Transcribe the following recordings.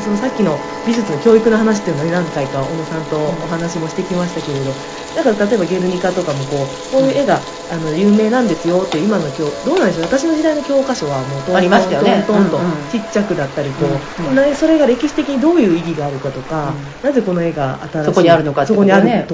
そのさっきの美術の教育の話っていうのに何回か小野さんとお話もしてきましたけれどだから例えばゲルニカとかもこうこういう絵があの有名なんですよって今の教どうなんでしょう私の時代の教科書はもうトントンありましたよね。トントンとちっちゃくだったりこう、うん。なそれが歴史的にどういう意義があるかとか、なぜこの絵が新しいそこにあるのかと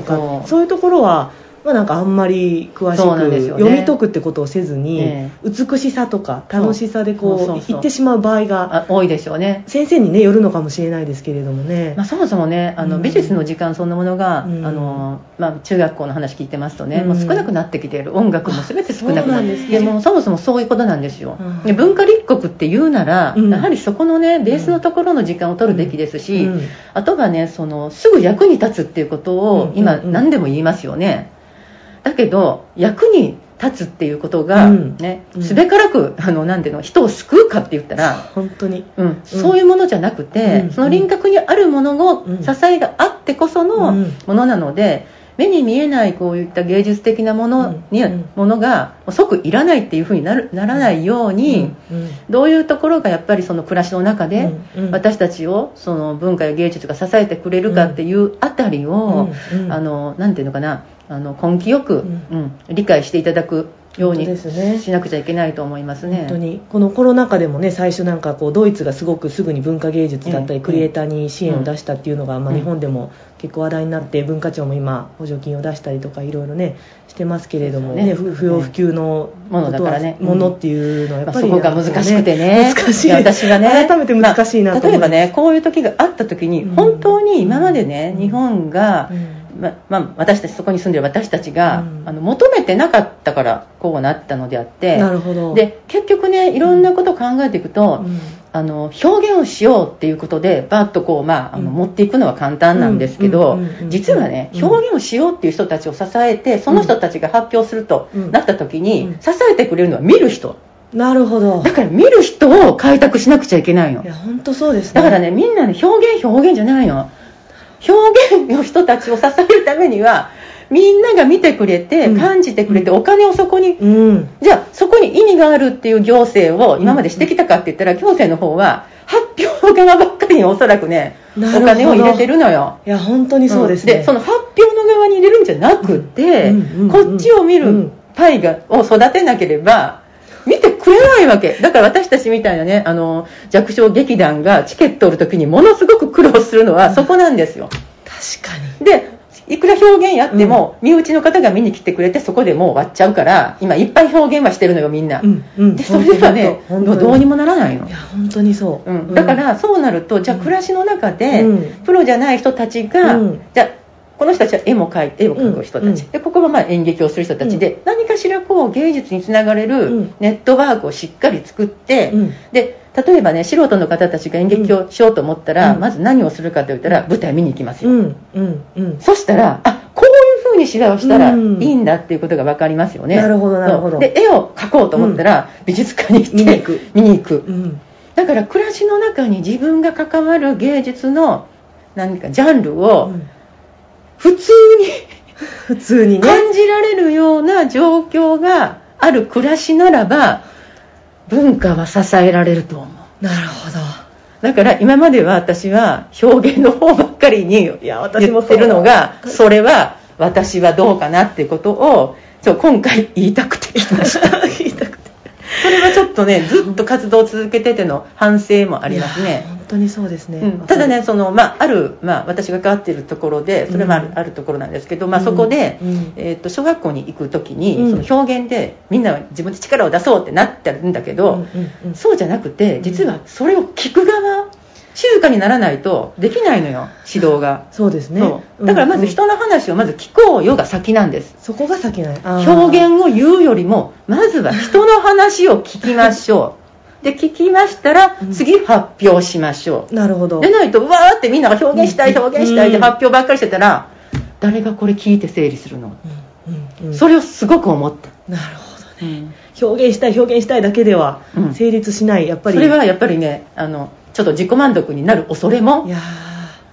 かうん。そういうところはまあ、なんかあんまり詳しそうなんですよね。く読み解くってことをせずに、え美しさとか楽しさでこうそうそうそう。言ってしまう場合があ多いでしょうね。先生にねよるのかもしれないですけれどもね、まあ、そもそもねあの、うん。美術の時間そんなものが、うん。あのまあ、中学校の話聞いてますとね、うん。もう少なくなってきている。音楽も全て少なくなってあそうなんですね。もそもそもそういうことなんですよ、うん。で文化立国って言うなら、うん。やはりそこのねベースのところの時間を取るべきですし、うん。あとはねそのすぐ役に立つっていうことをうん。今何でも言いますよね、だけど役に立つっていうことがうん。ね、うん。すべからくあのなんていうの人を救うかって言ったら本当に。うん、そういうものじゃなくて、うん。その輪郭にあるもののうん。支えがあってこそのうん。ものなので、目に見えないこういった芸術的なものに、うん。ものが即いらないっていうふうになるならないように、うん。どういうところがやっぱりその暮らしの中で、私たちをその文化や芸術が支えてくれるかっていうあたりを、あのなんていうのかなあの根気よく、ううん理解していただくようにしなくちゃいけないと思いますね。本当に。このコロナ禍でもね最初なんかこうドイツがすごくすぐに文化芸術だったり、うん。クリエイターに支援を出したっていうのが、まあ、うん。日本でも結構話題になって文化庁も今補助金を出したりとかいろいろねしてますけれども、ね。ね不不要不急のものだからね。ものっていうのはやっぱり、まあそこが難しくてね。難しい。や私がね。改めて難しいなとまあ例えばねこういう時があった時にうん。本当に今までね、うん。日本が、うんままあ、私たちそこに住んでる私たちが、うん。あの求めてなかったからこうなったのであってなるほど。で結局ねいろんなことを考えていくと、うん。あの表現をしようっていうことでバッとこう、まあ、あのうん。持っていくのは簡単なんですけど、実はねうん。表現をしようっていう人たちを支えてその人たちが発表するとうん。なった時に、うん。支えてくれるのは見る人。なるほど。だから見る人を開拓しなくちゃいけないの。いや本当そうですね。だからねみんなね表現表現じゃないの表現の人たちを支えるためにはみんなが見てくれてうん。感じてくれて、お金をそこにうん。じゃあそこに意味があるっていう行政を今までしてきたかって言ったら行政の方は発表側ばっかりにおそらくねお金を入れてるのよ。いや本当にそうですね、ん。でその発表の側に入れるんじゃなくて、こっちを見るうん。パイがを育てなければくれないわけ。だから私たちみたいなねあの弱小劇団がチケットを売る時にものすごく苦労するのはそこなんですよ。確かに。でいくら表現やっても、身内の方が見に来てくれてそこでもう終わっちゃうから今いっぱい表現はしてるのよみんな、うんうん。でそれではねどうにもならないの。いや本当にそう、うん、だからそうなるとじゃあ暮らしの中で、うん。プロじゃない人たちが、うん。じゃあこの人たちは絵も描いて絵を描く人たち、うん。でここはまあ演劇をする人たちで、何かしらこう芸術につながれうるん。ネットワークをしっかり作って、うん。で例えばね素人の方たちが演劇をしようと思ったら、うん。まず何をするかと言ったら舞台見に行きますよ、うん。うん。うん。そしたらあこういう風に芝居をしたらいうん。いんだっていうことが分かりますよね、なるほどなるほど。で絵を描こうと思ったら、美術館に行って見に行く。見に行く。うん。だから暮らしの中に自分が関わる芸術の何かジャンルをうん普通に。普通にね。感じられるような状況がある暮らしならば文化は支えられると思う。なるほど。だから今までは私は表現の方ばっかりにいや私も言ってるのがそれは私はどうかなっていうことをそう今回言いたくて言いました。言いたくて。それはちょっとねずっと活動を続けてての反省もありますね。本当にそうですね、うん。ただねその、まあ、ある、まあ、私が関わっているところでそれもある,、うんあるところなんですけど、まあ、そこで、うん。えー、と小学校に行く時に、うん。その表現でみんな自分で力を出そうってなってるんだけど、うんうんうん。そうじゃなくて実はそれを聞く側静かにならないとできないのよ指導が、そうですね。だからまず人の話をまず聞こうよが先なんです。そこが先ないあー。表現を言うよりもまずは人の話を聞きましょうで聞きましたらうん。次発表しましょう。なるほど。でないとうわーってみんなが表現したいうん。表現したいってうん。発表ばっかりしてたら誰がこれ聞いて整理するの、うん。うん。うん。それをすごく思った、なるほどね。表現したい表現したいだけではうん。成立しないやっぱり。それはやっぱりねあのちょっと自己満足になる恐れも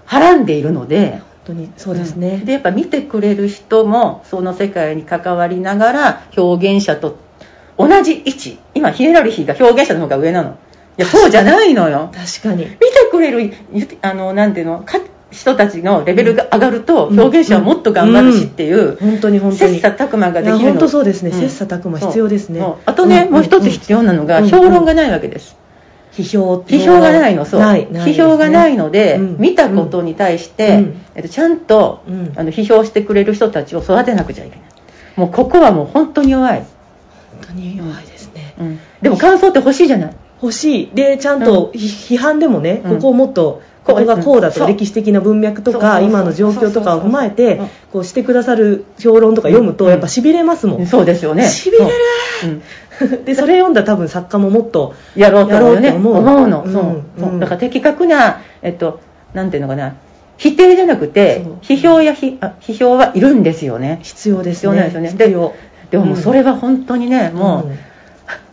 はらんでいるので。本当にそうですね、ん。でやっぱ見てくれる人もその世界に関わりながら表現者と同じ位置。今ヒエラルヒーが表現者の方が上なの。やそうじゃないのよ。確かに。見てくれるゆあのなんていうの？か人たちのレベルが上がると表現者はもっと頑張るしっていう、本当に本当に。切磋琢磨ができる本当そうですね。ん。切磋琢磨必要ですね。あとね、うん。もう一つ必要なのが、うん。評論がないわけです、批評批評がないのそう。批評がないので、うん。見たことに対して、うん。えっと、ちゃんと、うん。あの批評してくれる人たちを育てなくちゃいけない。もうここはもう本当に弱い、本当に弱いですね。うん、でも感想って欲しいじゃない？欲しい。でちゃんとひ批判でもね、うん。ここをもっとここがこうだと歴史的な文脈とか今の状況とかを踏まえてうんこうしてくださる評論とか読むとうん。やっぱしびれますもん、そうですよね。しびれる。う。ん。でそれ読んだら多分作家ももっとやろうと思うの、うん。そう。だから的確なえっとなんていうのかな。否定じゃなくて批評や批評はいるんですよね。必要です必要なんですよね。必要でももうそれは本当にね、もう、うん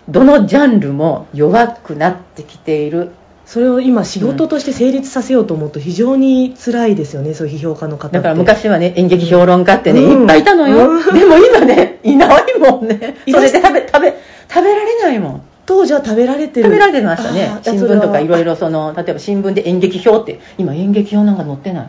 どのジャンルも弱くなってきている。それを今仕事として成立させようと思うと非常に辛いですよねそういう批評家の方って。だから昔はね演劇評論家ってね、うん。いっぱいいたのよ、うん。でも今ねいないもんね。それで食べ食べ食べられないもん。当時は食べられてる。食べられてましたね新聞とかいろいろろその例えば新聞で演劇表って今演劇表なんか載ってない？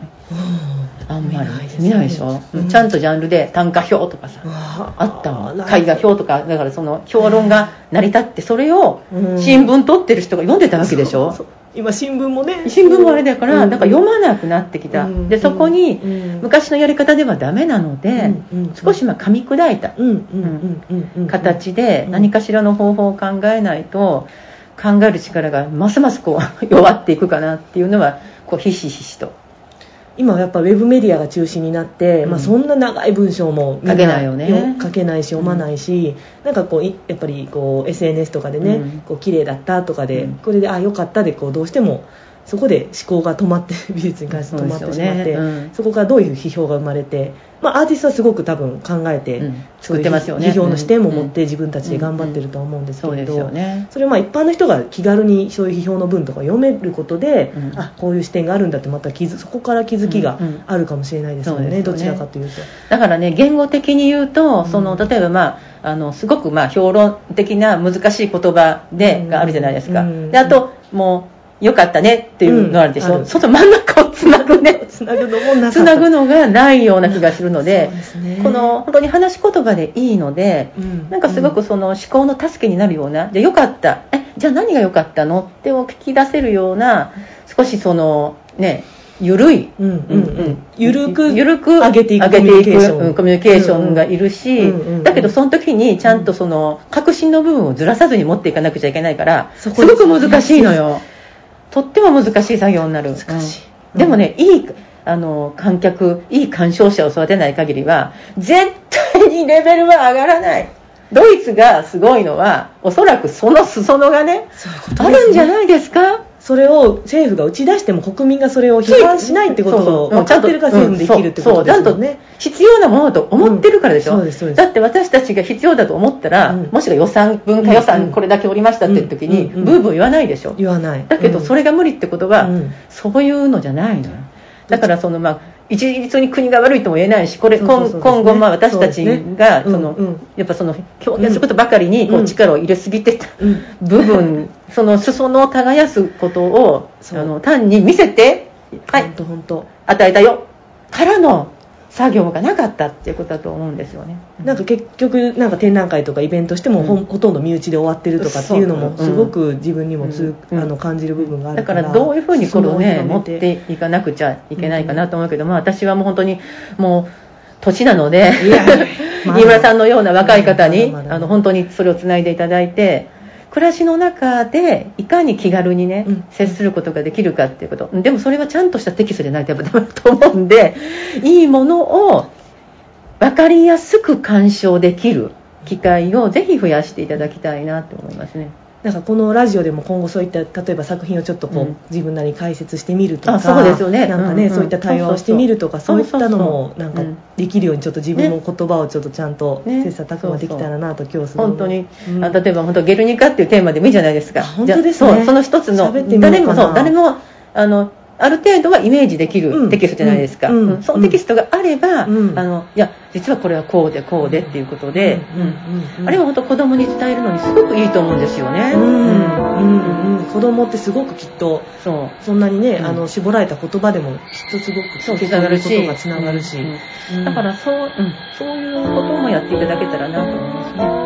あんまり見ないでしょ、ちゃんとジャンルで短歌表とかさあったもん。絵画表とかだからその評論が成り立ってそれをうん。新聞取ってる人が読んでたわけでしょ？今新聞もね。新聞もあれだから、うん。なんか読まなくなってきた、うん。でそこにうん。昔のやり方ではダメなので、うん。うん。少しまあ噛み砕いたうん。うん。うん。うん。うん。形でうん。何かしらの方法を考えないと考える力がますますこう 弱っていくかなっていうのはこうひしひしと今はやっぱウェブメディアが中心になって、うん。まあ、そんな長い文章も書けないよね。書けないし読まないし、なんかこういやっぱりこう SNS とかでね、うん。こう綺麗だったとかで、うん。これであよかったでこうどうしてもそこで思考が止まって 美術に関して止まってしまってねうん。こからどういう批評が生まれて、まあ、アーティストはすごく多分考えて、うん。作ってますよね。批評の視点も持っうん。て自分たちで頑張ってるとは思うんですけど、それをまあ一般の人が気軽にそういう批評の文とか読めることで、うん。あこういう視点があるんだってまた気づそこから気づきがあるかもしれないですよね,、ね。どちらかというと。だからね言語的に言うと、うん。その例えばまああのすごくまあ評論的な難しい言葉で、うん。があるじゃないですか、うん。であともうよかったねっていうのがあるでしょ、うんある。その真ん中をつなぐね。つなぐのもなつなぐのがないような気がするのでね。この本当に話し言葉でいいので、うん。なんかすごくその思考の助けになるような、じゃあよかった。えじゃあ何が良かったのってを聞き出せるような少しそのねゆるい、うんうんうん。ゆるくゆるく上げていくコミュニケーション。うんコミュニケーションがいるし、うんうんうん。だけどその時にちゃんとその確信の部分をずらさずに持っていかなくちゃいけないからすごく難しいのよとっても難しい作業になる。難しい。うん。でもねいいあの観客いい鑑賞者を育てない限りは絶対にレベルは上がらない。ドイツがすごいのはおそらくその裾野がねそういうことあるんじゃないですか？それを政府が打ち出しても国民がそれを批判しないってことを分かってるから政府できるってことですよね。必要なものと思ってるからでしょ、うん。そうですそうです。だって私たちが必要だと思ったら、うん。もしくは予算文化予うん。算これだけおりましたっていう時に、うん。うん。ブーブー言わないでしょ、言わない。だけどそれが無理ってことは、うん。そういうのじゃないのよ。だからそのまあ一律に国が悪いとも言えないしこれ今今後まあ私たちがうんそのうんやっぱその表現することばかりにこううん。力を入れすぎてたうん。部分 その裾野を耕すことをあの単に見せてはい。与えたよ。からの作業がなかったっていうことだと思うんですよね。なんか結局なんか展覧会とかイベントしてもほ,、うん。ほとんど身内で終わってるとかっていうのもすごく自分にもつ、うん。あの感じる部分があだかるから。らどういうふうにこれをね持っていかなくちゃいけないかなと思うけど、まあ、私はもう本当にもう年なので飯村さんのような若い方にあの本当にそれをつないでいただいて暮らしの中でいかに気軽にね、うん。接することができるかっていうこと。でもそれはちゃんとしたテキストじゃないとやっぱと思うんでいいものを分かりやすく鑑賞できる機会をぜひ増やしていただきたいなと思いますね。なんかこのラジオでも今後そういった例えば作品をちょっとこう、うん。自分なりに解説してみるとかあそうですよね。なんかね、うんうん。そういった対話をしてみるとかそそういったのもなんかうん。できるようにちょっと自分の言葉をちょっとちゃんとね。切磋琢磨できたらなと今日すごい本当に、うん。あ例えば本当ゲルニカっていうテーマでもいいじゃないですか。あ本当ですね。その一つの誰もそう誰もあのある程度はイメージできうん。るテキストじゃないですか、うん。うん。そのテキストがあれば、うん。あのいや実はこれはこうでこうでっていうことで、あれは本当子供に伝えるのにすごくいいと思うんですよね。子供ってすごくきっとそう。そんなにね、あの絞られた言葉でもきっとすごくそうつながるし。つながるし、だからそう、うん、そういうこともやっていただけたらなと思いますね。